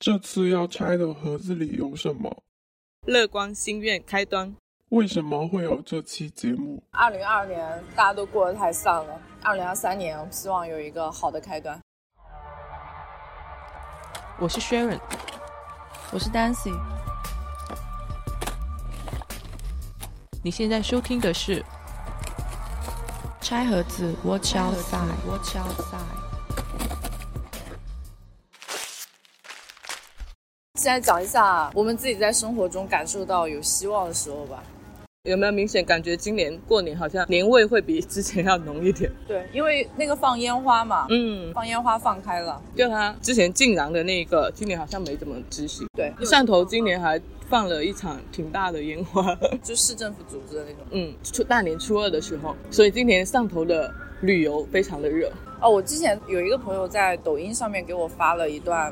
这次要拆的盒子里有什么？乐观心愿开端。为什么会有这期节目？二零二二年大家都过得太丧了，二零二三年我希望有一个好的开端。我是 Sharon，我是 Dancy。你现在收听的是《拆盒子 Watch Outside》。Watch Outside》。现在讲一下我们自己在生活中感受到有希望的时候吧。有没有明显感觉今年过年好像年味会比之前要浓一点？对，因为那个放烟花嘛，嗯，放烟花放开了。就他之前禁燃的那个，今年好像没怎么执行。对，汕头今年还放了一场挺大的烟花，就市政府组织的那种。嗯，初大年初二的时候，所以今年汕头的旅游非常的热。哦，我之前有一个朋友在抖音上面给我发了一段。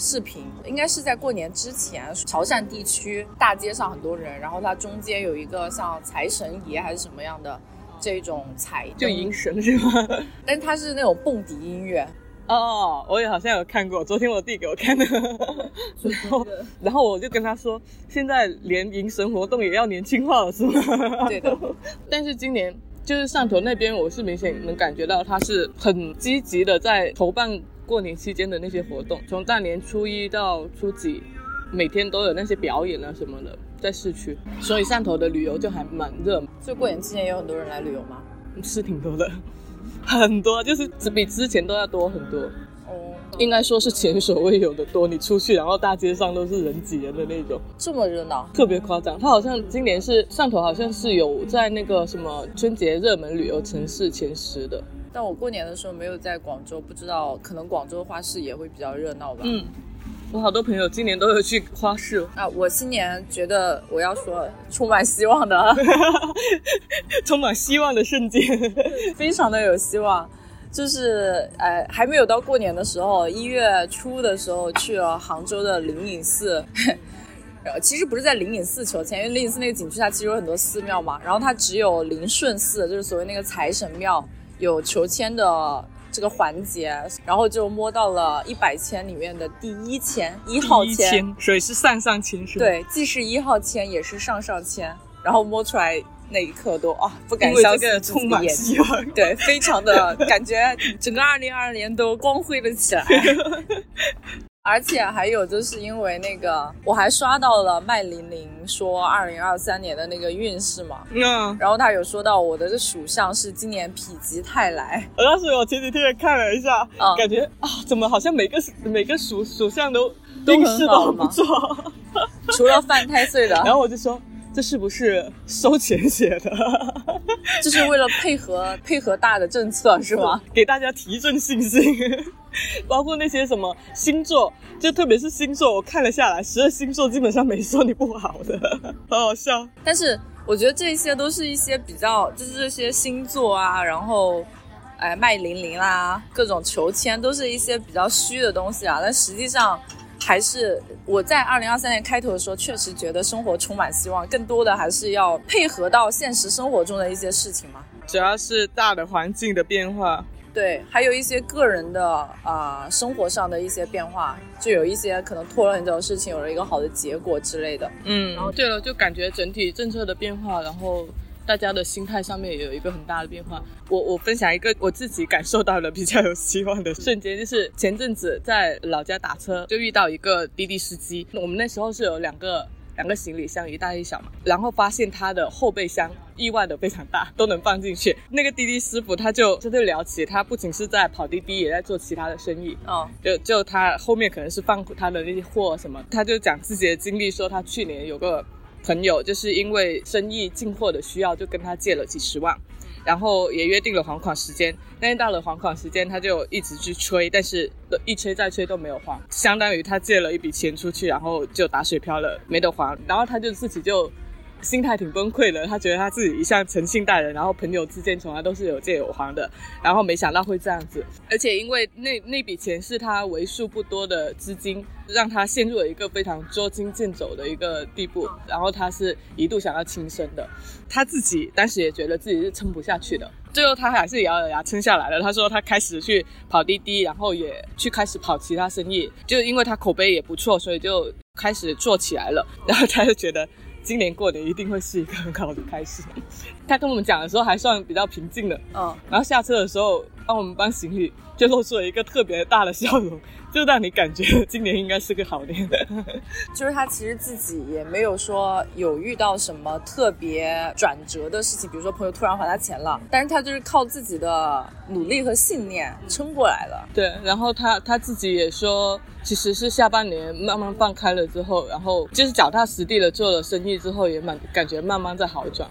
视频应该是在过年之前，潮汕地区大街上很多人，然后它中间有一个像财神爷还是什么样的这种财，就迎神是吗？但它是那种蹦迪音乐。哦，我也好像有看过，昨天我弟给我看的。然后，然后我就跟他说，现在连迎神活动也要年轻化了，是吗？对的。但是今年就是汕头那边，我是明显能感觉到他是很积极的在筹办。过年期间的那些活动，从大年初一到初几，每天都有那些表演啊什么的，在市区，所以汕头的旅游就还蛮热。所以过年期间也有很多人来旅游吗？是挺多的，很多，就是只比之前都要多很多。哦，应该说是前所未有的多。你出去，然后大街上都是人挤人的那种，这么热闹，特别夸张。他好像今年是汕头，好像是有在那个什么春节热门旅游城市前十的。但我过年的时候没有在广州，不知道可能广州花市也会比较热闹吧。嗯，我好多朋友今年都有去花市。啊，我新年觉得我要说充满希望的，充满希望的瞬间，非常的有希望。就是呃，还没有到过年的时候，一月初的时候去了杭州的灵隐寺。呃，其实不是在灵隐寺求签，因为灵隐寺那个景区它其实有很多寺庙嘛，然后它只有灵顺寺，就是所谓那个财神庙。有求签的这个环节，然后就摸到了一百签里面的第一签一号签，所以是上上签是吧？对，既是一号签，也是上上签。然后摸出来那一刻都啊，不敢相信充满希望，对，非常的感觉，整个二零二二年都光辉了起来。而且还有，就是因为那个，我还刷到了麦玲玲说二零二三年的那个运势嘛，嗯，然后她有说到我的这属相是今年否极泰来。我当时我前几天也看了一下，感觉啊，怎么好像每个每个属属相都运势都很不错，除了犯太岁的。然后我就说。这是不是收钱写的？这是为了配合配合大的政策是吗？给大家提振信心，包括那些什么星座，就特别是星座，我看了下来，十二星座基本上 没说你不好的，好好笑。但是我觉得这些都是一些比较，就是这些星座啊，然后哎麦玲玲啦，各种求签都是一些比较虚的东西啊，但实际上。还是我在二零二三年开头的时候，确实觉得生活充满希望，更多的还是要配合到现实生活中的一些事情嘛。主要是大的环境的变化，对，还有一些个人的啊生活上的一些变化，就有一些可能拖了很久的事情，有了一个好的结果之类的。嗯，然后对了，就感觉整体政策的变化，然后。大家的心态上面也有一个很大的变化。我我分享一个我自己感受到的比较有希望的瞬间，就是前阵子在老家打车，就遇到一个滴滴司机。我们那时候是有两个两个行李箱，一大一小嘛。然后发现他的后备箱意外的非常大，都能放进去。那个滴滴师傅他就他就聊起，他不仅是在跑滴滴，也在做其他的生意。哦，就就他后面可能是放他的那些货什么，他就讲自己的经历，说他去年有个。朋友就是因为生意进货的需要，就跟他借了几十万，然后也约定了还款时间。但是到了还款时间，他就一直去催，但是一催再催都没有还，相当于他借了一笔钱出去，然后就打水漂了，没得还。然后他就自己就。心态挺崩溃的，他觉得他自己一向诚信待人，然后朋友之间从来都是有借有还的，然后没想到会这样子，而且因为那那笔钱是他为数不多的资金，让他陷入了一个非常捉襟见肘的一个地步，然后他是一度想要轻生的，他自己当时也觉得自己是撑不下去的，最后他还是咬咬牙撑下来了。他说他开始去跑滴滴，然后也去开始跑其他生意，就因为他口碑也不错，所以就开始做起来了。然后他就觉得今年过年一定会是一个很好的开始。他跟我们讲的时候还算比较平静的，嗯，然后下车的时候帮我们搬行李，就露出了一个特别大的笑容，就让你感觉 今年应该是个好年。就是他其实自己也没有说有遇到什么特别转折的事情，比如说朋友突然还他钱了，但是他就是靠自己的努力和信念撑过来了。对，然后他他自己也说，其实是下半年慢慢放开了之后，然后就是脚踏实地的做了生意之后，也蛮感觉慢慢在好转，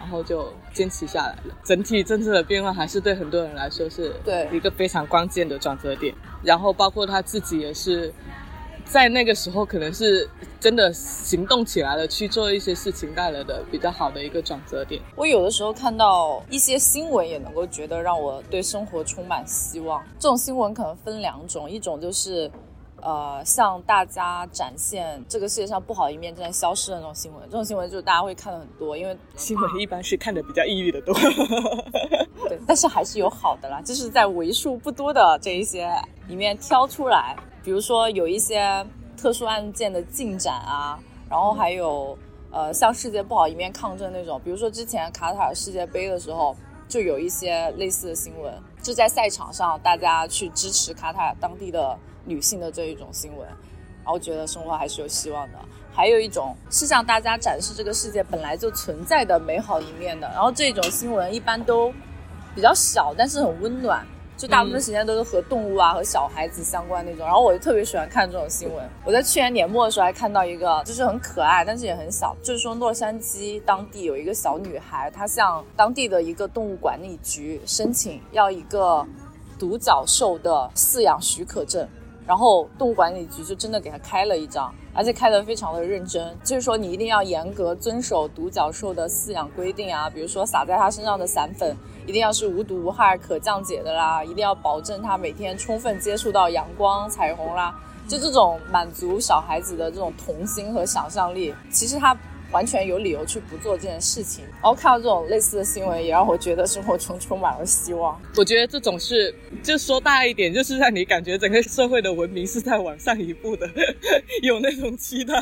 然后就坚持下来了。整体政策的变化还是对很多人来说是对一个非常关键的转折点。然后包括他自己也是在那个时候，可能是真的行动起来了，去做一些事情，带来的比较好的一个转折点。我有的时候看到一些新闻，也能够觉得让我对生活充满希望。这种新闻可能分两种，一种就是，呃，向大家展现这个世界上不好一面正在消失的那种新闻。这种新闻就是大家会看的很多，因为新闻一般是看的比较抑郁的多。对，但是还是有好的啦，就是在为数不多的这一些里面挑出来，比如说有一些特殊案件的进展啊，然后还有呃向世界不好一面抗争那种，比如说之前卡塔尔世界杯的时候，就有一些类似的新闻，就在赛场上大家去支持卡塔尔当地的女性的这一种新闻，然后觉得生活还是有希望的。还有一种是向大家展示这个世界本来就存在的美好一面的，然后这种新闻一般都比较小，但是很温暖，就大部分时间都是和动物啊、和小孩子相关那种。然后我就特别喜欢看这种新闻。我在去年年末的时候还看到一个，就是很可爱，但是也很小，就是说洛杉矶当地有一个小女孩，她向当地的一个动物管理局申请要一个独角兽的饲养许可证。然后动物管理局就真的给他开了一张，而且开得非常的认真，就是说你一定要严格遵守独角兽的饲养规定啊，比如说撒在它身上的散粉一定要是无毒无害、可降解的啦，一定要保证它每天充分接触到阳光、彩虹啦，就这种满足小孩子的这种童心和想象力，其实他完全有理由去不做这件事情。然后看到这种类似的新闻，也让我觉得生活中充满了希望。我觉得这种是，就说大一点，就是让你感觉整个社会的文明是在往上一步的，有那种期待。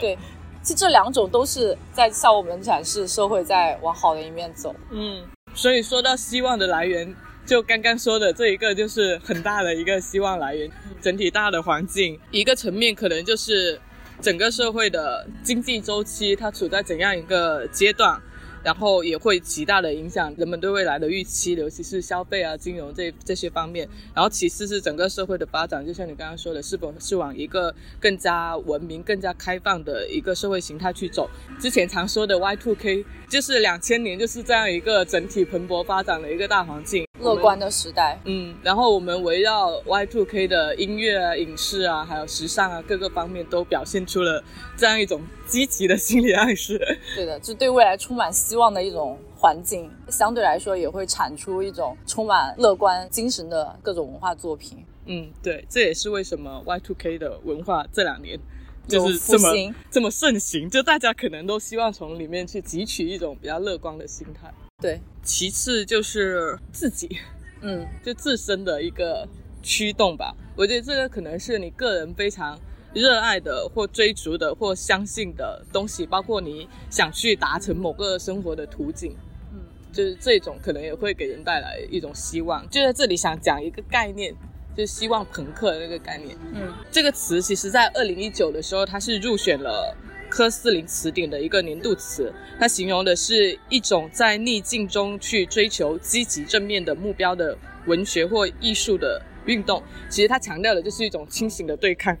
对，其实这两种都是在向我们展示社会在往好的一面走。嗯，所以说到希望的来源，就刚刚说的这一个就是很大的一个希望来源。整体大的环境，一个层面可能就是整个社会的经济周期它处在怎样一个阶段。然后也会极大的影响人们对未来的预期，尤其是消费啊、金融这这些方面。然后其次是整个社会的发展，就像你刚刚说的，是否是往一个更加文明、更加开放的一个社会形态去走？之前常说的 Y2K，就是两千年，就是这样一个整体蓬勃发展的一个大环境，乐观的时代。嗯，然后我们围绕 Y2K 的音乐啊、影视啊，还有时尚啊各个方面，都表现出了这样一种积极的心理暗示。对的，就对未来充满希望的一种环境，相对来说也会产出一种充满乐观精神的各种文化作品。嗯，对，这也是为什么 Y2K 的文化这两年就是这么这么盛行，就大家可能都希望从里面去汲取一种比较乐观的心态。对，其次就是自己，嗯，就自身的一个驱动吧。我觉得这个可能是你个人非常热爱的，或追逐的，或相信的东西，包括你想去达成某个生活的途径。嗯，就是这种可能也会给人带来一种希望。就在这里想讲一个概念，就是希望朋克的那个概念。嗯，这个词其实在二零一九的时候，它是入选了科斯林词典的一个年度词。它形容的是一种在逆境中去追求积极正面的目标的文学或艺术的运动。其实它强调的就是一种清醒的对抗。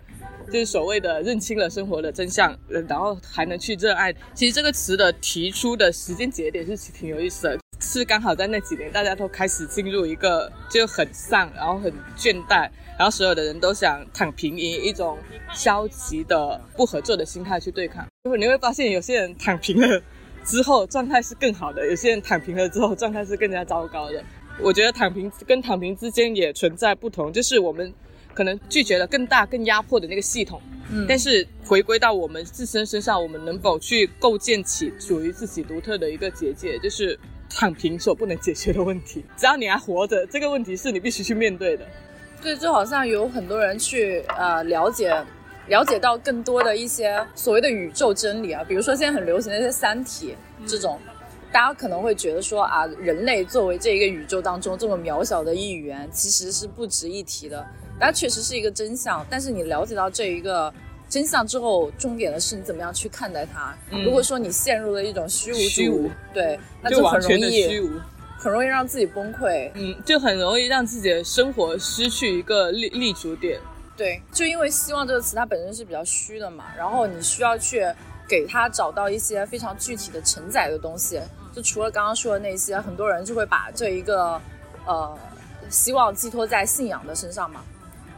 就是所谓的认清了生活的真相，然后还能去热爱。其实这个词的提出的时间节点是挺有意思的，是刚好在那几年大家都开始进入一个就很丧，然后很倦怠，然后所有的人都想躺平，以一种消极的不合作的心态去对抗。最后你会发现，有些人躺平了之后状态是更好的，有些人躺平了之后状态是更加糟糕的。我觉得躺平跟躺平之间也存在不同，就是我们可能拒绝了更大、更压迫的那个系统，嗯但是回归到我们自身身上，我们能否去构建起属于自己独特的一个结界，就是躺平所不能解决的问题。只要你还活着，这个问题是你必须去面对的。对，就好像有很多人去呃了解，了解到更多的一些所谓的宇宙真理啊，比如说现在很流行的一些《三体》这种，大家可能会觉得说啊，人类作为这一个宇宙当中这么渺小的一员，其实是不值一提的。它确实是一个真相，但是你了解到这一个真相之后，重点的是你怎么样去看待它。如果说你陷入了一种虚无虚无，对，那就很容易虚易无。很容易让自己崩溃。嗯，就很容易让自己的生活失去一个立立足点。对，就因为希望这个词它本身是比较虚的嘛，然后你需要去给它找到一些非常具体的承载的东西。就除了刚刚说的那些，很多人就会把这一个呃希望寄托在信仰的身上嘛。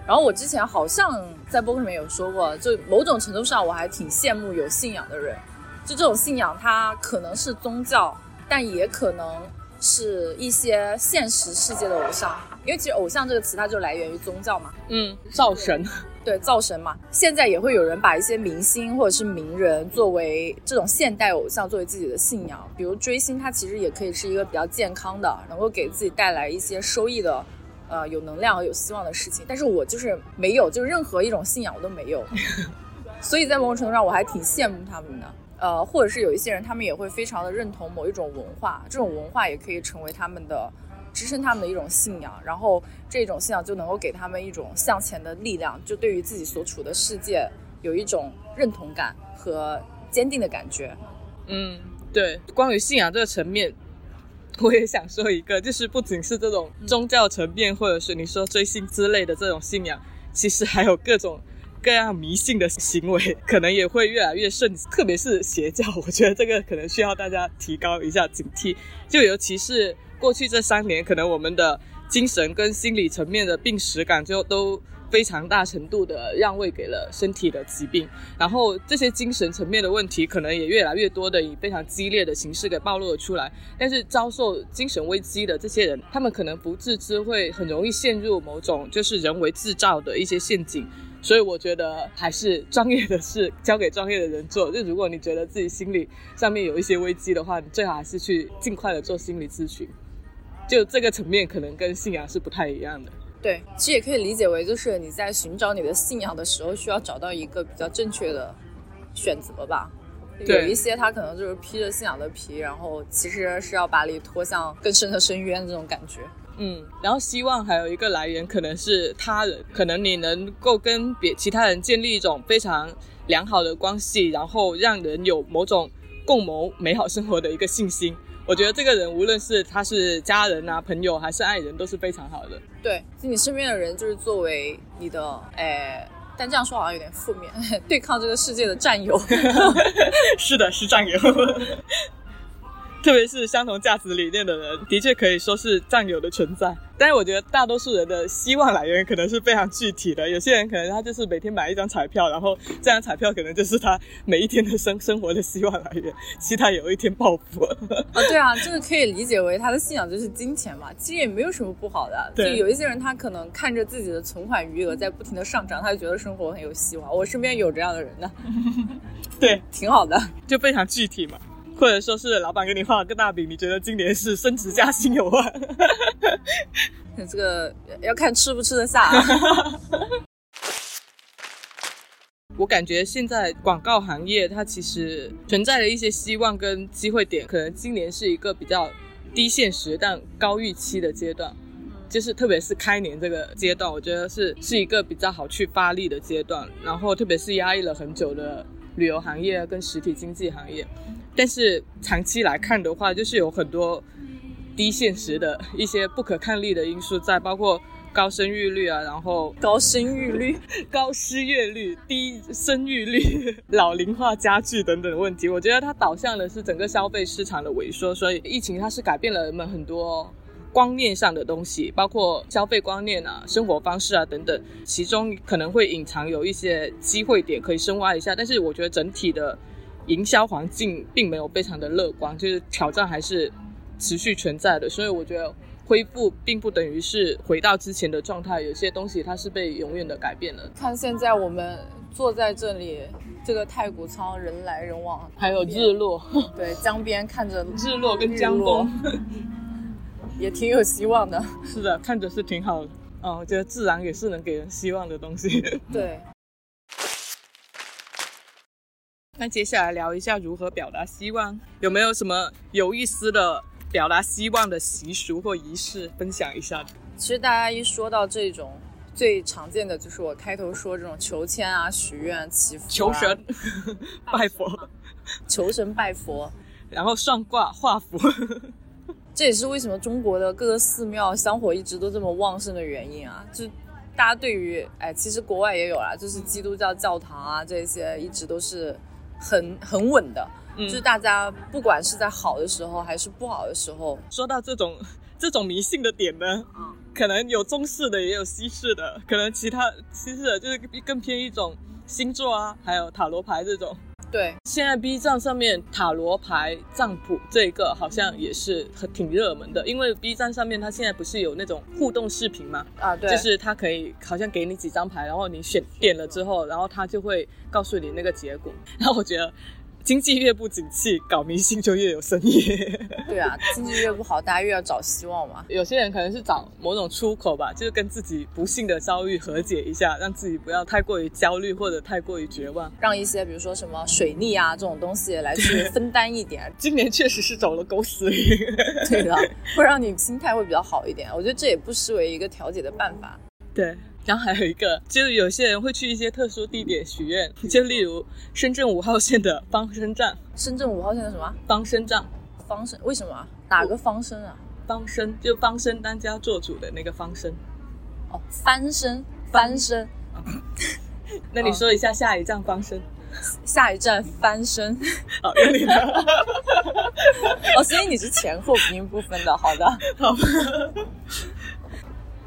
然后我之前好像在播客里面有说过，就某种程度上我还挺羡慕有信仰的人。就这种信仰，它可能是宗教，但也可能是一些现实世界的偶像。因为其实偶像这个词，它就来源于宗教嘛。嗯，造神。对，造神嘛。现在也会有人把一些明星或者是名人作为这种现代偶像，作为自己的信仰。比如追星，它其实也可以是一个比较健康的，能够给自己带来一些收益的，呃，有能量和有希望的事情。但是我就是没有，就是任何一种信仰我都没有。所以在某种程度上，我还挺羡慕他们的。呃，或者是有一些人，他们也会非常的认同某一种文化，这种文化也可以成为他们的支撑他们的一种信仰，然后这种信仰就能够给他们一种向前的力量，就对于自己所处的世界有一种认同感和坚定的感觉。嗯，对，关于信仰这个层面，我也想说一个，就是不仅是这种宗教层面，或者是你说追星之类的这种信仰，其实还有各种。各样迷信的行为可能也会越来越盛，特别是邪教，我觉得这个可能需要大家提高一下警惕。就尤其是过去这三年，可能我们的精神跟心理层面的病史感就都非常大程度的让位给了身体的疾病，然后这些精神层面的问题可能也越来越多的以非常激烈的形式给暴露了出来。但是遭受精神危机的这些人，他们可能不自知，会很容易陷入某种就是人为制造的一些陷阱。所以我觉得还是专业的事交给专业的人做。就如果你觉得自己心理上面有一些危机的话，你最好还是去尽快的做心理咨询。就这个层面可能跟信仰是不太一样的。对，其实也可以理解为就是你在寻找你的信仰的时候，需要找到一个比较正确的选择吧。有一些他可能就是披着信仰的皮，然后其实是要把你拖向更深的深渊这种感觉。嗯，然后希望还有一个来源可能是他人，可能你能够跟别其他人建立一种非常良好的关系，然后让人有某种共谋美好生活的一个信心。我觉得这个人无论是他是家人啊、朋友还是爱人，都是非常好的。对，就你身边的人就是作为你的，哎，但这样说好像有点负面，对抗这个世界的战友。是的，是战友。特别是相同价值理念的人，的确可以说是战友的存在。但是我觉得大多数人的希望来源可能是非常具体的。有些人可能他就是每天买一张彩票，然后这张彩票可能就是他每一天的生 生活的希望来源，期待有一天暴富。啊，对啊，这个可以理解为他的信仰就是金钱嘛。其实也没有什么不好的。对，有一些人他可能看着自己的存款余额在不停的上涨，他就觉得生活很有希望。我身边有这样的人呢。对，挺好的，就非常具体嘛。或者说是老板给你画了个大饼，你觉得今年是升职加薪有望？这个要看吃不吃得下。我感觉现在广告行业它其实存在了一些希望跟机会点，可能今年是一个比较低现实但高预期的阶段，就是特别是开年这个阶段，我觉得是是一个比较好去发力的阶段。然后特别是压抑了很久的旅游行业跟实体经济行业。但是长期来看的话，就是有很多低现实的一些不可抗力的因素在，包括高生育率啊，然后高生育率、高失业率、低生育率、老龄化加剧等等问题。我觉得它导向的是整个消费市场的萎缩，所以疫情它是改变了人们很多观念上的东西，包括消费观念啊、生活方式啊等等，其中可能会隐藏有一些机会点可以深挖一下。但是我觉得整体的。营销环境并没有非常的乐观，就是挑战还是持续存在的，所以我觉得恢复并不等于是回到之前的状态，有些东西它是被永远的改变了。看现在我们坐在这里，这个太古仓人来人往，还有日落，对江边看着日落跟江东，也挺有希望的。是的，看着是挺好的。嗯，我觉得自然也是能给人希望的东西。对，那接下来聊一下如何表达希望，有没有什么有意思的表达希望的习俗或仪式分享一下？其实大家一说到这种。最常见的就是我开头说这种求签啊、许愿、祈福、啊、求神、拜佛，求神拜佛，然后算卦、画符。这也是为什么中国的各个寺庙香火一直都这么旺盛的原因啊！就大家对于哎，其实国外也有啦，就是基督教教堂啊这些一直都是很很稳的，嗯就是大家不管是在好的时候还是不好的时候，说到这种这种迷信的点呢，嗯可能有中式的，也有西式的，可能其他西式的就是更偏一种星座啊，还有塔罗牌这种。对，现在 B 站上面塔罗牌占卜这个好像也是很挺热门的，因为 B 站上面它现在不是有那种互动视频嘛，啊对，就是它可以好像给你几张牌，然后你选点了之后，然后它就会告诉你那个结果。然后我觉得经济越不景气，搞迷信就越有生意。对啊，经济越不好，大家越要找希望嘛。有些人可能是找某种出口吧，就是跟自己不幸的遭遇和解一下，让自己不要太过于焦虑或者太过于绝望。让一些比如说什么水逆啊这种东西来去分担一点，今年确实是走了狗屎运，对的，会让你心态会比较好一点。我觉得这也不失为一个调节的办法。对。然后还有一个，就是有些人会去一些特殊地点许愿，就例如深圳五号线的方身站。深圳五号线的什么？方身站。方身？为什么啊？哪个方身啊？方身就方身当家做主的那个方身。哦，翻身，翻身。那你说一下下一站方身。下一站翻身。好，有你的。哦，所以你是前后鼻音不分的。好的。好。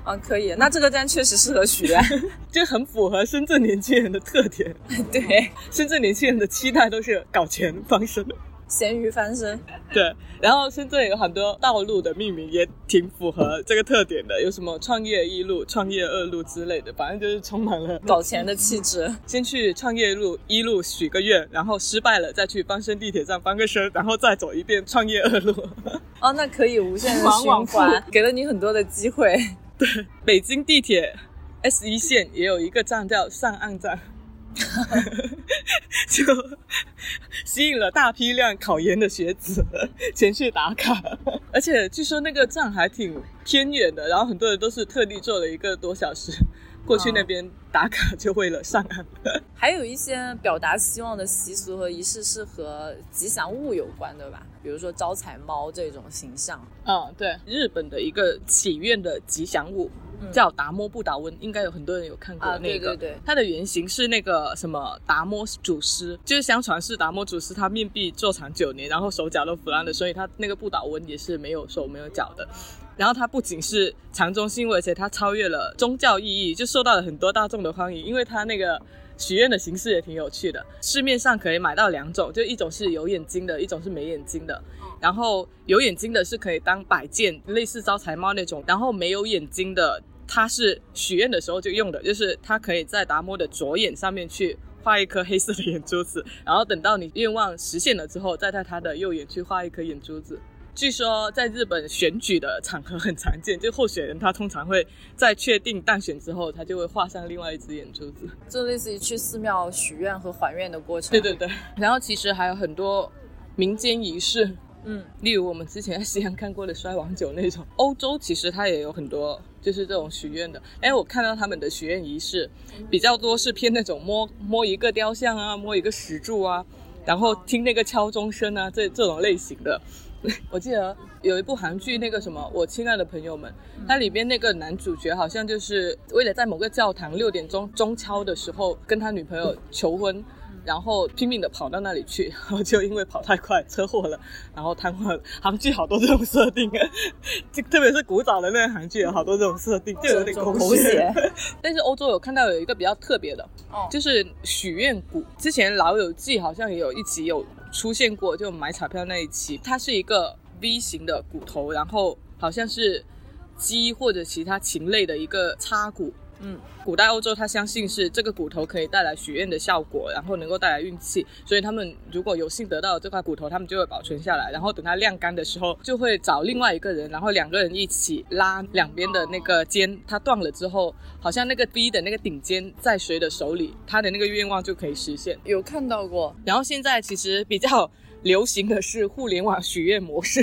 啊，可以，那这个站确实适合许愿，就很符合深圳年轻人的特点。对，深圳年轻人的期待都是搞钱翻身，咸鱼翻身。对，然后深圳有很多道路的命名也挺符合这个特点的，有什么创业一路、创业二路之类的，反正就是充满了搞钱的气质。先去创业路一路许个愿，然后失败了再去翻身地铁站翻个身，然后再走一遍创业二路。哦，那可以无限的循环，给了你很多的机会。对，北京地铁 S 一线也有一个站叫上岸站，就吸引了大批量考研的学子 前去打卡，而且据说那个站还挺偏远的，然后很多人都是特地坐了一个多小时。过去那边打卡，就为了上岸。还有一些表达希望的习俗和仪式是和吉祥物有关的吧？比如说招财猫这种形象。嗯，对，日本的一个祈愿的吉祥物。叫达摩不倒翁，应该有很多人有看过那个。啊、对对对，它的原型是那个什么达摩祖师，就是相传是达摩祖师他面壁坐禅九年，然后手脚都腐烂了，所以他那个不倒翁也是没有手没有脚的。然后它不仅是长中心，而且它超越了宗教意义，就受到了很多大众的欢迎，因为它那个许愿的形式也挺有趣的。市面上可以买到两种，就一种是有眼睛的，一种是没眼睛的。然后有眼睛的是可以当摆件，类似招财猫那种；然后没有眼睛的。它是许愿的时候就用的，就是它可以在达摩的左眼上面去画一颗黑色的眼珠子，然后等到你愿望实现了之后，再在他的右眼去画一颗眼珠子。据说在日本选举的场合很常见，就候选人他通常会在确定当选之后，他就会画上另外一只眼珠子，就类似于去寺庙许愿和还愿的过程。对对对，然后其实还有很多民间仪式。嗯，例如我们之前在西安看过的摔王酒那种，欧洲其实它也有很多就是这种许愿的。哎，我看到他们的许愿仪式比较多是偏那种摸摸一个雕像啊，摸一个石柱啊，然后听那个敲钟声啊，这这种类型的。我记得有一部韩剧，那个什么，我亲爱的朋友们，它里边那个男主角好像就是为了在某个教堂六点钟钟敲的时候跟他女朋友求婚。然后拼命的跑到那里去，然后就因为跑太快车祸了，然后瘫痪了。韩剧好多这种设定，就特别是古早的那个韩剧有好多这种设定，就有点狗血。但是欧洲有看到有一个比较特别的，哦、就是许愿谷。之前《老友记》好像也有一集有出现过，就买彩票那一期，它是一个 V 型的骨头，然后好像是鸡或者其他禽类的一个叉骨。嗯，古代欧洲他相信是这个骨头可以带来许愿的效果，然后能够带来运气，所以他们如果有幸得到这块骨头，他们就会保存下来，然后等它晾干的时候，就会找另外一个人，然后两个人一起拉两边的那个尖，它断了之后，好像那个 B 的那个顶尖在谁的手里，他的那个愿望就可以实现。有看到过然后现在其实比较 流行的是互联网许愿模式，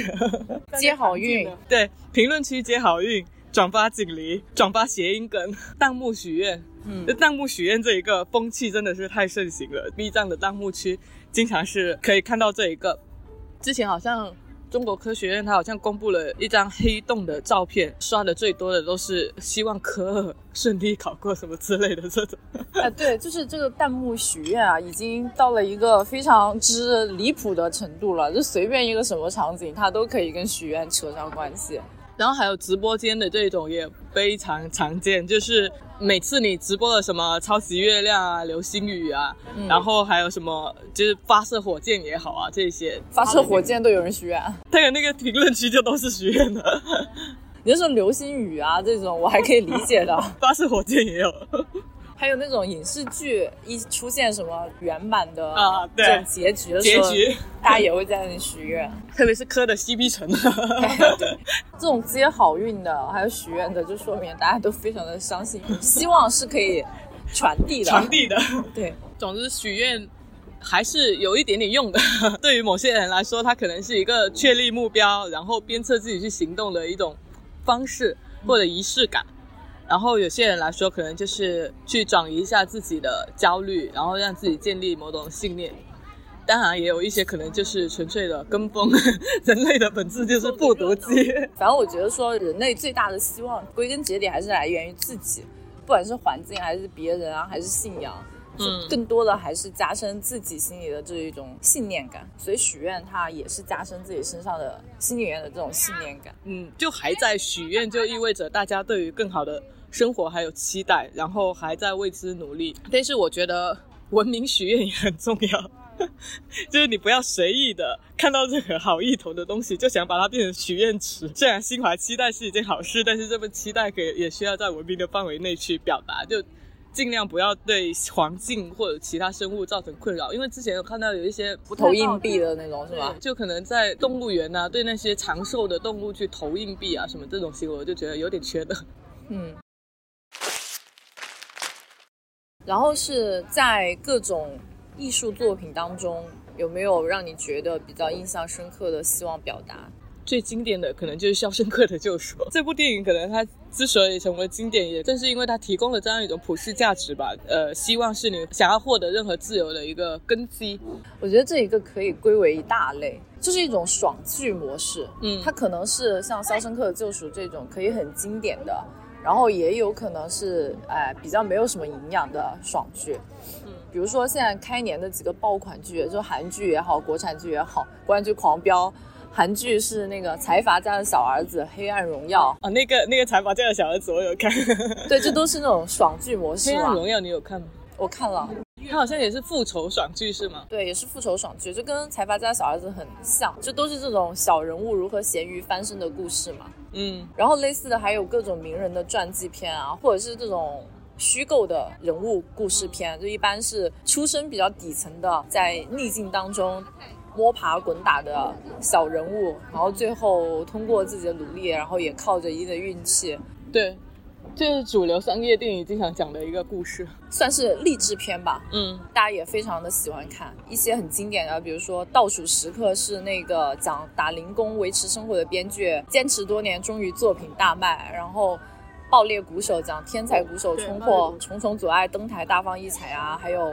接好运，对，评论区接好运，转发锦鲤，转发谐音梗，弹幕许愿。嗯就弹幕许愿这一个风气真的是太盛行了，B 站的弹幕区经常是可以看到这一个。之前好像中国科学院它好像公布了一张黑洞的照片，刷的最多的都是希望科二顺利考过什么之类的这种。啊，对，就是这个弹幕许愿啊，已经到了一个非常之离谱的程度了，就随便一个什么场景，它都可以跟许愿扯上关系。然后还有直播间的这种也非常常见，就是每次你直播了什么超级月亮啊、流星雨啊，然后还有什么就是发射火箭也好啊，这些发射火箭都有人许愿，他有那个评论区就都是许愿的，你就说流星雨啊这种，我还可以理解的。发射火箭也有。还有那种影视剧一出现什么圆满的啊对这种结局的时候，结局大家也会在那里许愿。特别是磕的 CP 成的，这种接好运的，还有许愿的，就说明大家都非常的相信，希望是可以传递的。传递的。对，总之，许愿还是有一点点用的。对于某些人来说，它可能是一个确立目标，然后鞭策自己去行动的一种方式或者仪式感。然后有些人来说，可能就是去转移一下自己的焦虑，然后让自己建立某种信念。当然，也有一些可能就是纯粹的跟风。人类的本质就是不读机。反正我觉得说，人类最大的希望，归根结底还是来源于自己，不管是环境还是别人啊，还是信仰。嗯更多的还是加深自己心里的这一种信念感，所以许愿它也是加深自己身上的心里面的这种信念感。嗯，就还在许愿，就意味着大家对于更好的生活还有期待，然后还在为之努力。但是我觉得文明许愿也很重要，就是你不要随意的看到任何好意头的东西就想把它变成许愿池。虽然心怀期待是一件好事，但是这份期待可也需要在文明的范围内去表达，就。尽量不要对环境或者其他生物造成困扰，因为之前有看到有一些不投硬币的那种是吧？就可能在动物园啊，对那些长寿的动物去投硬币啊，什么这种行为，我就觉得有点缺德。嗯。然后是在各种艺术作品当中，有没有让你觉得比较印象深刻的希望表达？最经典的可能就是《肖申克的救赎》这部电影，可能它之所以成为经典，也正是因为它提供了这样一种普世价值吧。呃，希望是你想要获得任何自由的一个根基。我觉得这一个可以归为一大类，就是一种爽剧模式。嗯它可能是像《肖申克的救赎》这种可以很经典的，然后也有可能是哎比较没有什么营养的爽剧。嗯，比如说现在开年的几个爆款剧，就韩剧也好，国产剧也好，国产剧狂飙。韩剧是那个财阀家的小儿子《黑暗荣耀啊，那个那个财阀家的小儿子我有看，》，对，这都是那种爽剧模式嘛。黑暗荣耀你有看吗？我看了，他好像也是复仇爽剧是吗？对，也是复仇爽剧，就跟财阀家的小儿子很像，就都是这种小人物如何咸鱼翻身的故事嘛。嗯然后类似的还有各种名人的传记片啊，或者是这种虚构的人物故事片，就一般是出身比较底层的，在逆境当中摸爬滚打的小人物，然后最后通过自己的努力，然后也靠着一定的运气，对，这是主流商业电影经常讲的一个故事。算是励志片吧。嗯大家也非常的喜欢看一些很经典的，比如说《倒数时刻》是那个讲打零工维持生活的编剧，坚持多年终于作品大卖，然后。爆裂鼓手讲天才鼓手冲破重重阻碍登台大放异彩啊，还有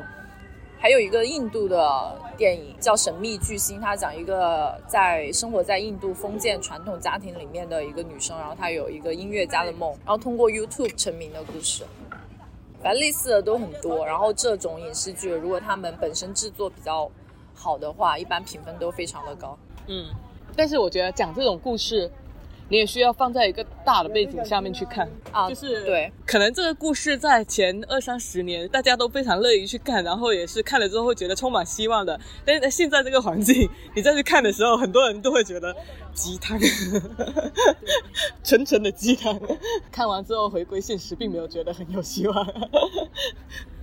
还有一个印度的电影叫《神秘巨星》，它讲一个在生活在印度封建传统家庭里面的一个女生，然后她有一个音乐家的梦，然后通过 YouTube 成名的故事。反正类似的都很多，然后这种影视剧如果他们本身制作比较好的话，一般评分都非常的高。嗯，但是我觉得讲这种故事，你也需要放在一个大的背景下面去看啊就是对，可能这个故事在前二三十年大家都非常乐意去看，然后也是看了之后会觉得充满希望的。但是在现在这个环境，你再去看的时候，很多人都会觉得鸡汤，纯纯的鸡汤。看完之后回归现实，并没有觉得很有希望。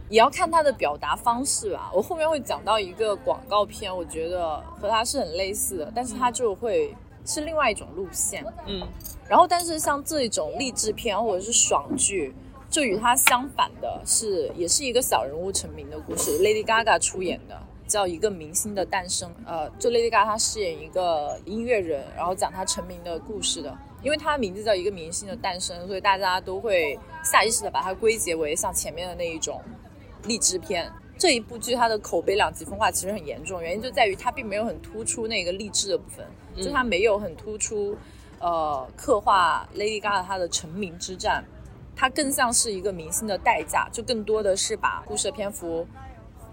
也要看他的表达方式吧。我后面会讲到一个广告片，我觉得和他是很类似的，但是他就会是另外一种路线。嗯然后，但是像这种励志片或者是爽剧，就与它相反的是，也是一个小人物成名的故事，Lady Gaga 出演的，叫《一个明星的诞生》。呃，就 Lady Gaga 她饰演一个音乐人，然后讲她成名的故事的。因为她名字叫《一个明星的诞生》，所以大家都会下意识的把它归结为像前面的那一种励志片。这一部剧它的口碑两极分化其实很严重，原因就在于它并没有很突出那个励志的部分，就它没有很突出。呃，刻画 Lady Gaga 她的成名之战，它更像是一个明星的代价，就更多的是把故事的篇幅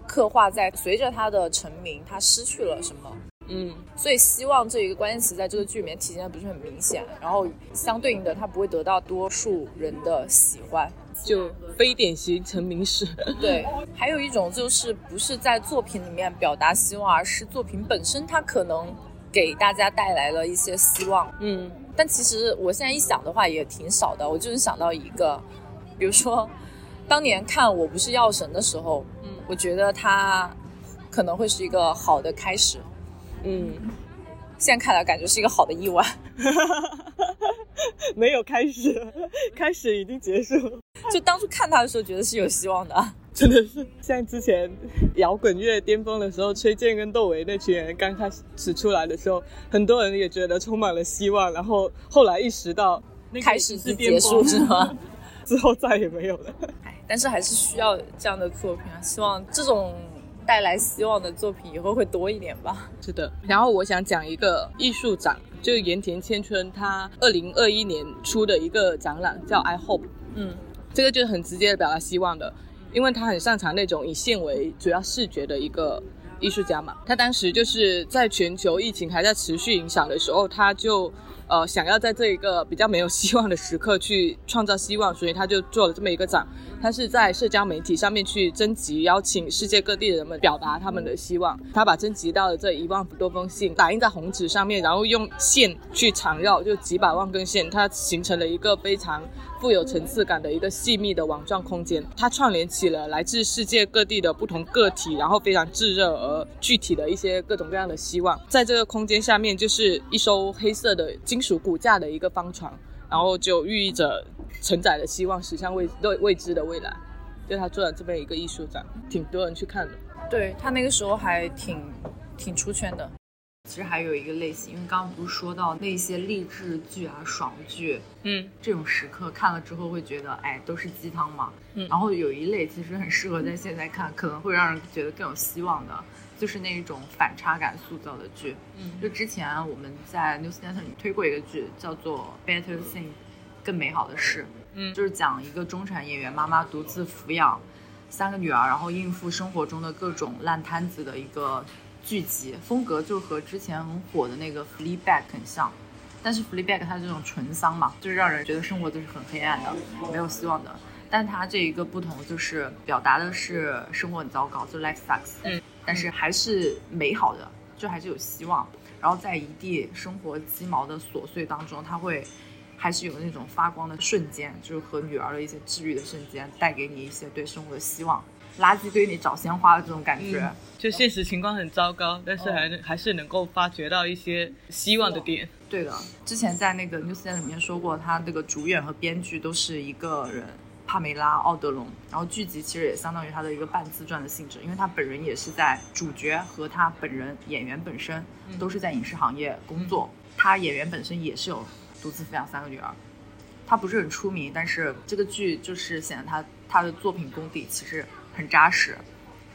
刻画在随着她的成名，她失去了什么。嗯所以希望这一个关键词在这个剧里面体现的不是很明显，然后相对应的，它不会得到多数人的喜欢。就非典型成名史。对，还有一种就是不是在作品里面表达希望，而是作品本身它可能给大家带来了一些希望。嗯但其实我现在一想的话也挺少的，我就是想到一个，比如说当年看《我不是药神》的时候，嗯我觉得它可能会是一个好的开始，嗯，现在看来感觉是一个好的意外。没有开始，开始已经结束。就当初看他的时候觉得是有希望的，真的是像之前摇滚乐巅峰的时候，崔健跟窦唯那群人刚开始出来的时候，很多人也觉得充满了希望，然后后来意识到开始是是结束是吗？之后再也没有了。哎，但是还是需要这样的作品啊，希望这种带来希望的作品以后会多一点吧。是的，然后我想讲一个艺术展，就是盐田千春他二零二一年出的一个展览，叫 I Hope。嗯这个就是很直接的表达希望的，因为他很擅长那种以线为主要视觉的一个艺术家嘛。他当时就是在全球疫情还在持续影响的时候，他就呃想要在这一个比较没有希望的时刻去创造希望，所以他就做了这么一个展。他是在社交媒体上面去征集，邀请世界各地的人们表达他们的希望。他把征集到的这一万多封信打印在红纸上面，然后用线去缠绕，就几百万根线，它形成了一个非常富有层次感的一个细密的网状空间。它串联起了来自世界各地的不同个体，然后非常炙热而具体的一些各种各样的希望。在这个空间下面，就是一艘黑色的金属骨架的一个方床，然后就寓意着承载了希望驶向未未未知的未来。就他做了这么一个艺术展，挺多人去看的。对他那个时候还挺挺出圈的。其实还有一个类型，因为刚刚不是说到那些励志剧啊、爽剧，嗯这种时刻看了之后会觉得，哎，都是鸡汤嘛。嗯然后有一类其实很适合在现在看，可能会让人觉得更有希望的，就是那一种反差感塑造的剧。嗯就之前我们在 News Network 里推过一个剧，叫做《Better Thing》，更美好的事。嗯就是讲一个中产演员妈妈独自抚养三个女儿，然后应付生活中的各种烂摊子的一个剧集，风格就和之前很火的那个《Fleabag》很像。但是《Fleabag》它这种纯丧嘛，就是让人觉得生活就是很黑暗的，没有希望的。但它这一个不同就是表达的是生活很糟糕，就 life sucks，嗯，但是还是美好的，就还是有希望。然后在一地生活鸡毛的琐碎当中，他会还是有那种发光的瞬间，就是和女儿的一些治愈的瞬间，带给你一些对生活的希望。垃圾堆里找鲜花的这种感觉，就现实情况很糟糕，但是还能、还是能够发掘到一些希望的点。对的。之前在那个 News 里面说过，他那个主演和编剧都是一个人，帕梅拉·奥德隆。然后剧集其实也相当于他的一个半自传的性质，因为他本人也是在主角和他本人演员本身都是在影视行业工作，他演员本身也是有独自抚养三个女儿。他不是很出名，但是这个剧就是显得他他的作品功底其实很扎实。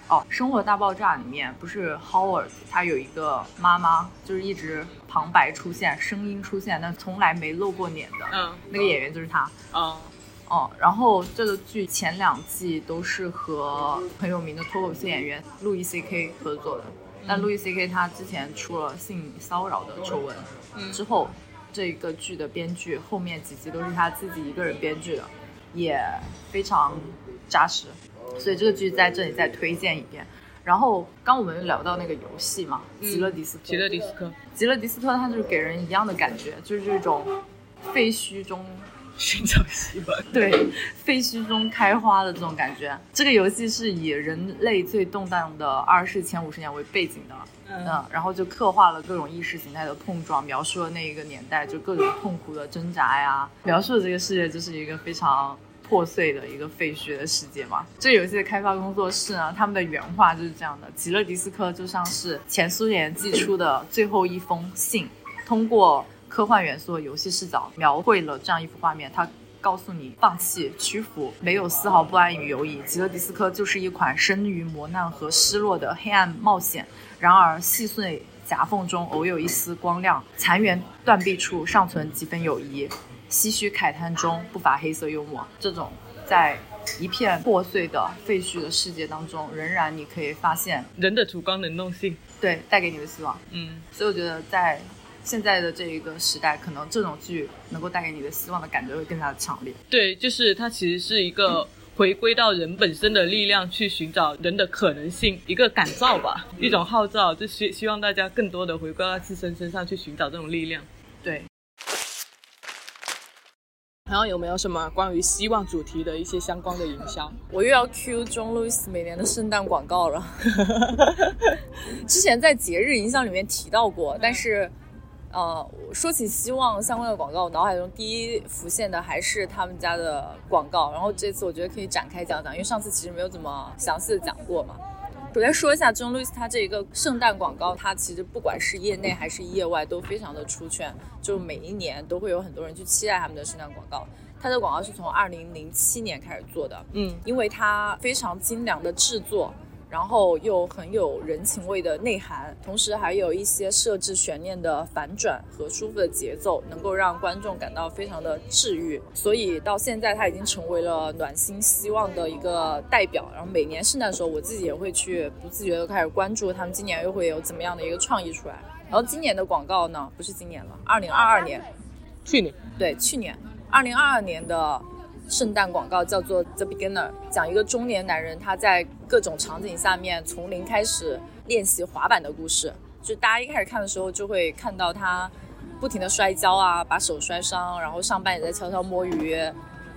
哦，《生活大爆炸》里面不是 Howard 他有一个妈妈，就是一直旁白出现、声音出现，但从来没露过脸的，嗯那个演员就是他。哦，哦，然后这个剧前两季都是和很有名的脱口秀演员路易 C K 合作的，但路易 C K 他之前出了性骚扰的丑闻，之后这个剧的编剧，后面几集都是他自己一个人编剧的，也非常扎实，所以这个剧在这里再推荐一遍。然后刚我们聊到那个游戏嘛，极乐迪斯科，极乐迪斯科极乐迪斯科，它就是给人一样的感觉，就是这种废墟中寻找希望。对，废墟中开花的这种感觉。这个游戏是以人类最动荡的二世前五十年为背景的，嗯，然后就刻画了各种意识形态的碰撞，描述了那一个年代就各种痛苦的挣扎呀，描述的这个世界就是一个非常破碎的一个废墟的世界嘛。这游戏的开发工作室呢，他们的原话就是这样的：极乐迪斯科就像是前苏联寄出的最后一封信，通过科幻元素的游戏视角描绘了这样一幅画面，它。告诉你放弃、屈服，没有丝毫不安与犹疑。极乐迪斯科就是一款生于磨难和失落的黑暗冒险。然而细碎夹缝中偶有一丝光亮，残垣断壁处尚存几分友谊，唏嘘慨叹中不乏黑色幽默。这种在一片破碎的废墟的世界当中，仍然你可以发现人的主观能动性，对带给你的希望。嗯，所以我觉得在现在的这一个时代，可能这种剧能够带给你的希望的感觉会更加的强烈。对，就是它其实是一个回归到人本身的力量，去寻找人的可能性，一个感召吧，一种号召，就希希望大家更多的回归到自身身上去寻找这种力量。对，然后有没有什么关于希望主题的一些相关的营销？我又要 Q John Lewis 每年的圣诞广告了。之前在节日营销里面提到过，但是。呃，说起希望相关的广告，我脑海中第一浮现的还是他们家的广告。然后这次我觉得可以展开讲讲，因为上次其实没有怎么详细的讲过嘛。首先说一下 John Lewis 他这一个圣诞广告，它其实不管是业内还是业外都非常的出圈，就每一年都会有很多人去期待他们的圣诞广告。它的广告是从二零零七年开始做的，嗯，因为它非常精良的制作。然后又很有人情味的内涵，同时还有一些设置悬念的反转和舒服的节奏，能够让观众感到非常的治愈。所以到现在，它已经成为了暖心希望的一个代表。然后每年圣诞的时候，我自己也会去不自觉的开始关注他们今年又会有怎么样的一个创意出来。然后今年的广告呢，不是今年了，二零二二年，去年，对，去年，二零二二年的。圣诞广告叫做《The Beginner》，讲一个中年男人他在各种场景下面从零开始练习滑板的故事。就大家一开始看的时候，就会看到他不停的摔跤啊，把手摔伤，然后上班也在悄悄摸鱼，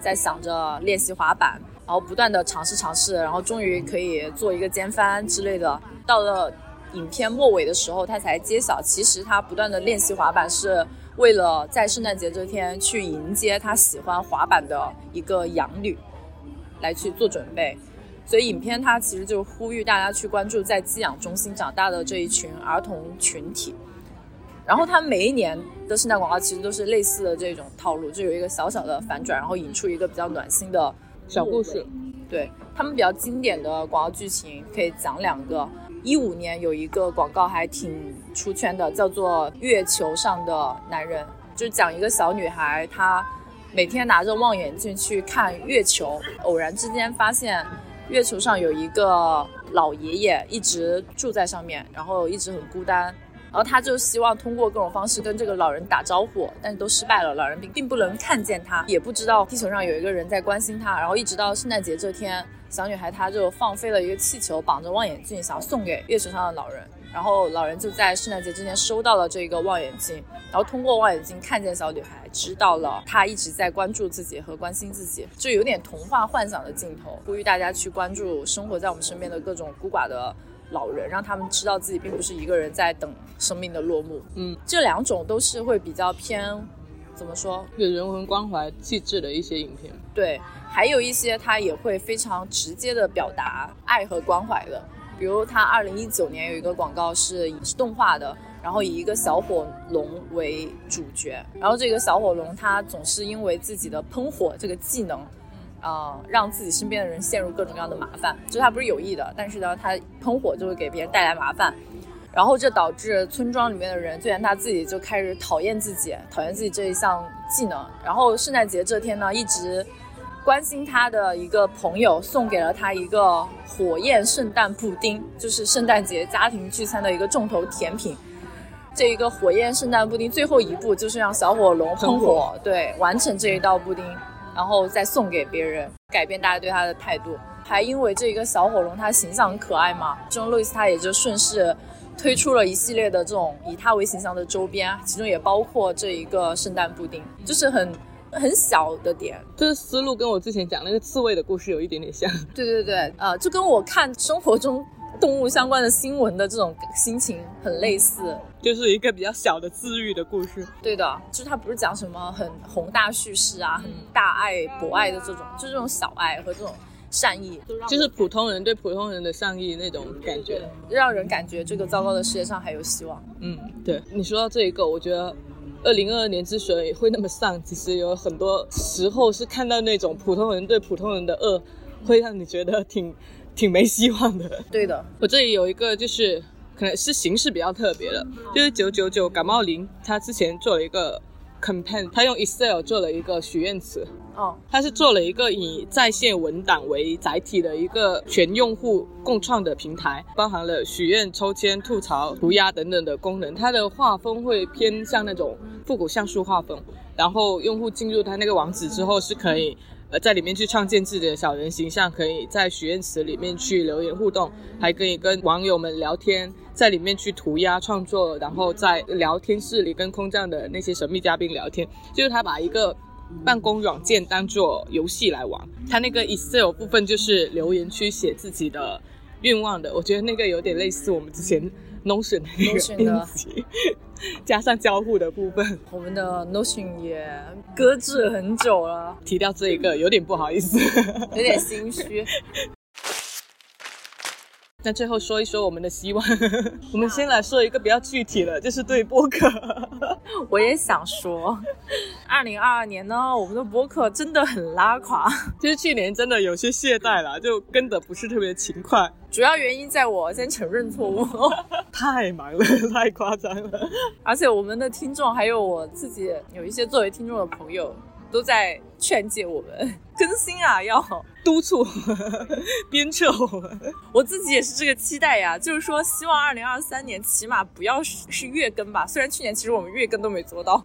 在想着练习滑板，然后不断的尝试尝试，然后终于可以做一个肩翻之类的。到了影片末尾的时候，他才揭晓，其实他不断的练习滑板是。为了在圣诞节这天去迎接他喜欢滑板的一个养女，来去做准备，所以影片它其实就呼吁大家去关注在寄养中心长大的这一群儿童群体。然后他每一年的圣诞广告其实都是类似的这种套路，就有一个小小的反转，然后引出一个比较暖心的小故事。对他们比较经典的广告剧情可以讲两个。一五年有一个广告还挺出圈的，叫做《月球上的男人》，就是讲一个小女孩，她每天拿着望远镜去看月球，偶然之间发现月球上有一个老爷爷一直住在上面，然后一直很孤单，然后他就希望通过各种方式跟这个老人打招呼，但是都失败了，老人并并不能看见他，也不知道地球上有一个人在关心他，然后一直到圣诞节这天。小女孩她就放飞了一个气球，绑着望远镜，想要送给月球上的老人。然后老人就在圣诞节之前收到了这个望远镜，然后通过望远镜看见小女孩，知道了她一直在关注自己和关心自己，就有点童话幻想的镜头，呼吁大家去关注生活在我们身边的各种孤寡的老人，让他们知道自己并不是一个人在等生命的落幕。嗯，这两种都是会比较偏，怎么说，有人文关怀气质的一些影片。对。还有一些他也会非常直接的表达爱和关怀的，比如他二零一九年有一个广告是是动画的，然后以一个小火龙为主角，然后这个小火龙它总是因为自己的喷火这个技能，啊，让自己身边的人陷入各种各样的麻烦，就他不是有意的，但是呢，他喷火就会给别人带来麻烦，然后这导致村庄里面的人，就连他自己就开始讨厌自己，讨厌自己这一项技能，然后圣诞节这天呢，一直。关心他的一个朋友送给了他一个火焰圣诞布丁，就是圣诞节家庭聚餐的一个重头甜品。这一个火焰圣诞布丁最后一步就是让小火龙喷火，对，完成这一道布丁，然后再送给别人，改变大家对他的态度。还因为这一个小火龙它形象很可爱嘛，这种路易斯他也就顺势推出了一系列的这种以它为形象的周边，其中也包括这一个圣诞布丁，就是很很小的点。这个思路跟我之前讲那个刺猬的故事有一点点像。对对对，呃，就跟我看生活中动物相关的新闻的这种心情很类似。就是一个比较小的治愈的故事。对的，就是它不是讲什么很宏大叙事啊，很大爱博爱的这种，就这种小爱和这种善意，就是普通人对普通人的善意那种感觉。让人感觉这个糟糕的世界上还有希望。嗯，对你说到这一个，我觉得二零二二年之所以会那么丧，其实有很多时候是看到那种普通人对普通人的恶，会让你觉得挺挺没希望的。对的，我这里有一个就是可能是形式比较特别的，就是九九九感冒灵，他之前做了一个 campaign，他用 Excel 做了一个许愿词。哦，它是做了一个以在线文档为载体的一个全用户共创的平台，包含了许愿、抽签、吐槽、涂鸦等等的功能。它的画风会偏向那种复古像素画风，然后用户进入他那个网址之后是可以呃在里面去创建自己的小人形象，可以在许愿池里面去留言互动，还可以跟网友们聊天，在里面去涂鸦创作，然后在聊天室里跟空降的那些神秘嘉宾聊天。就是他把一个办公软件当做游戏来玩，他那个 Excel 部分就是留言区写自己的愿望的，我觉得那个有点类似我们之前 Notion 的那个 Notion 的编辑，加上交互的部分。我们的 Notion 也搁置很久了，提到这一个有点不好意思。有点心虚。那最后说一说我们的希望，我们先来说一个比较具体的，就是对播客。我也想说，二零二二年呢，我们的播客真的很拉垮，就是去年真的有些懈怠了，就跟的不是特别勤快，主要原因在我先承认错误，太忙了，太夸张了。而且我们的听众还有我自己有一些作为听众的朋友都在劝诫我们更新啊，要督促、鞭策我们。我自己也是这个期待呀，就是说希望二零二三年起码不要是是月更吧，虽然去年其实我们月更都没做到。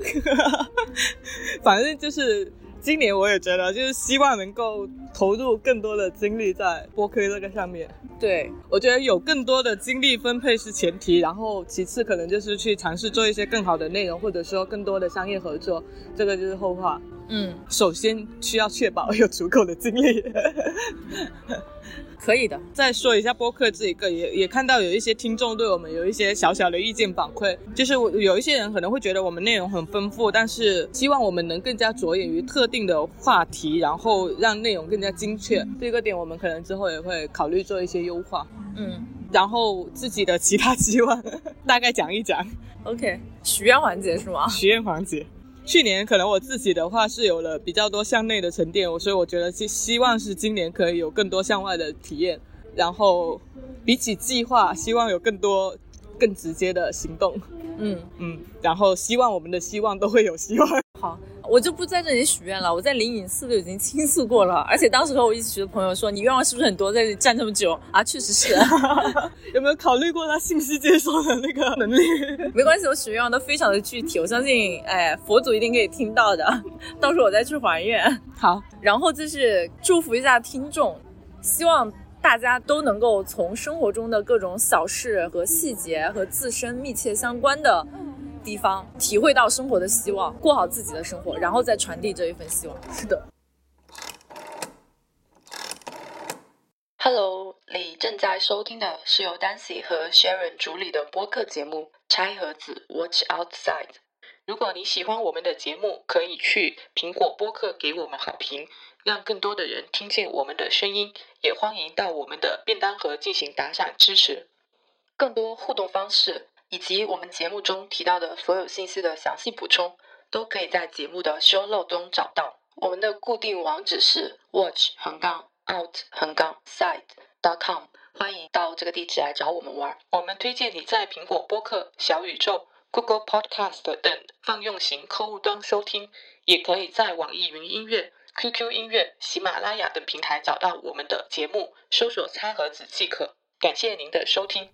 反正就是今年我也觉得，就是希望能够投入更多的精力在播客这个上面。对，我觉得有更多的精力分配是前提，然后其次可能就是去尝试做一些更好的内容，或者说更多的商业合作，这个就是后话。嗯，首先需要确保有足够的精力。可以的。再说一下播客这一个，也也看到有一些听众对我们有一些小小的意见反馈，就是有一些人可能会觉得我们内容很丰富，但是希望我们能更加着眼于特定的话题，然后让内容更加精确。这个点我们可能之后也会考虑做一些优化。嗯然后自己的其他期望 大概讲一讲。，OK，许愿环节是吗？许愿环节。去年可能我自己的话是有了比较多向内的沉淀，所以我觉得希希望是今年可以有更多向外的体验。然后比起计划，希望有更多更直接的行动。嗯，嗯，然后希望我们的希望都会有希望。好，我就不在这里许愿了。我在灵隐寺都已经倾诉过了，而且当时和我一起去的朋友说：“你愿望是不是很多，在这里站这么久啊？”确实是，有没有考虑过他信息接收的那个能力？没关系，我许愿望都非常的具体，我相信，哎，佛祖一定可以听到的。到时候我再去还愿。好，然后就是祝福一下听众，希望大家都能够从生活中的各种小事和细节和自身密切相关的地方，体会到生活的希望，过好自己的生活，然后再传递这一份希望。是的。Hello，你正在收听的是由 Dancy 和 Sharon 主理的播客节目《拆盒子 Watch Outside》。如果你喜欢我们的节目，可以去苹果播客给我们好评，让更多的人听见我们的声音。也欢迎到我们的便当盒进行打赏支持。更多互动方式以及我们节目中提到的所有信息的详细补充，都可以在节目的 show note 中找到。我们的固定网址是 watch 横杠 out 横杠 side dot com，欢迎到这个地址来找我们玩。我们推荐你在苹果播客、小宇宙、Google Podcast 等泛用型客户端收听，也可以在网易云音乐、QQ 音乐、喜马拉雅等平台找到我们的节目，搜索“餐盒子”即可。感谢您的收听。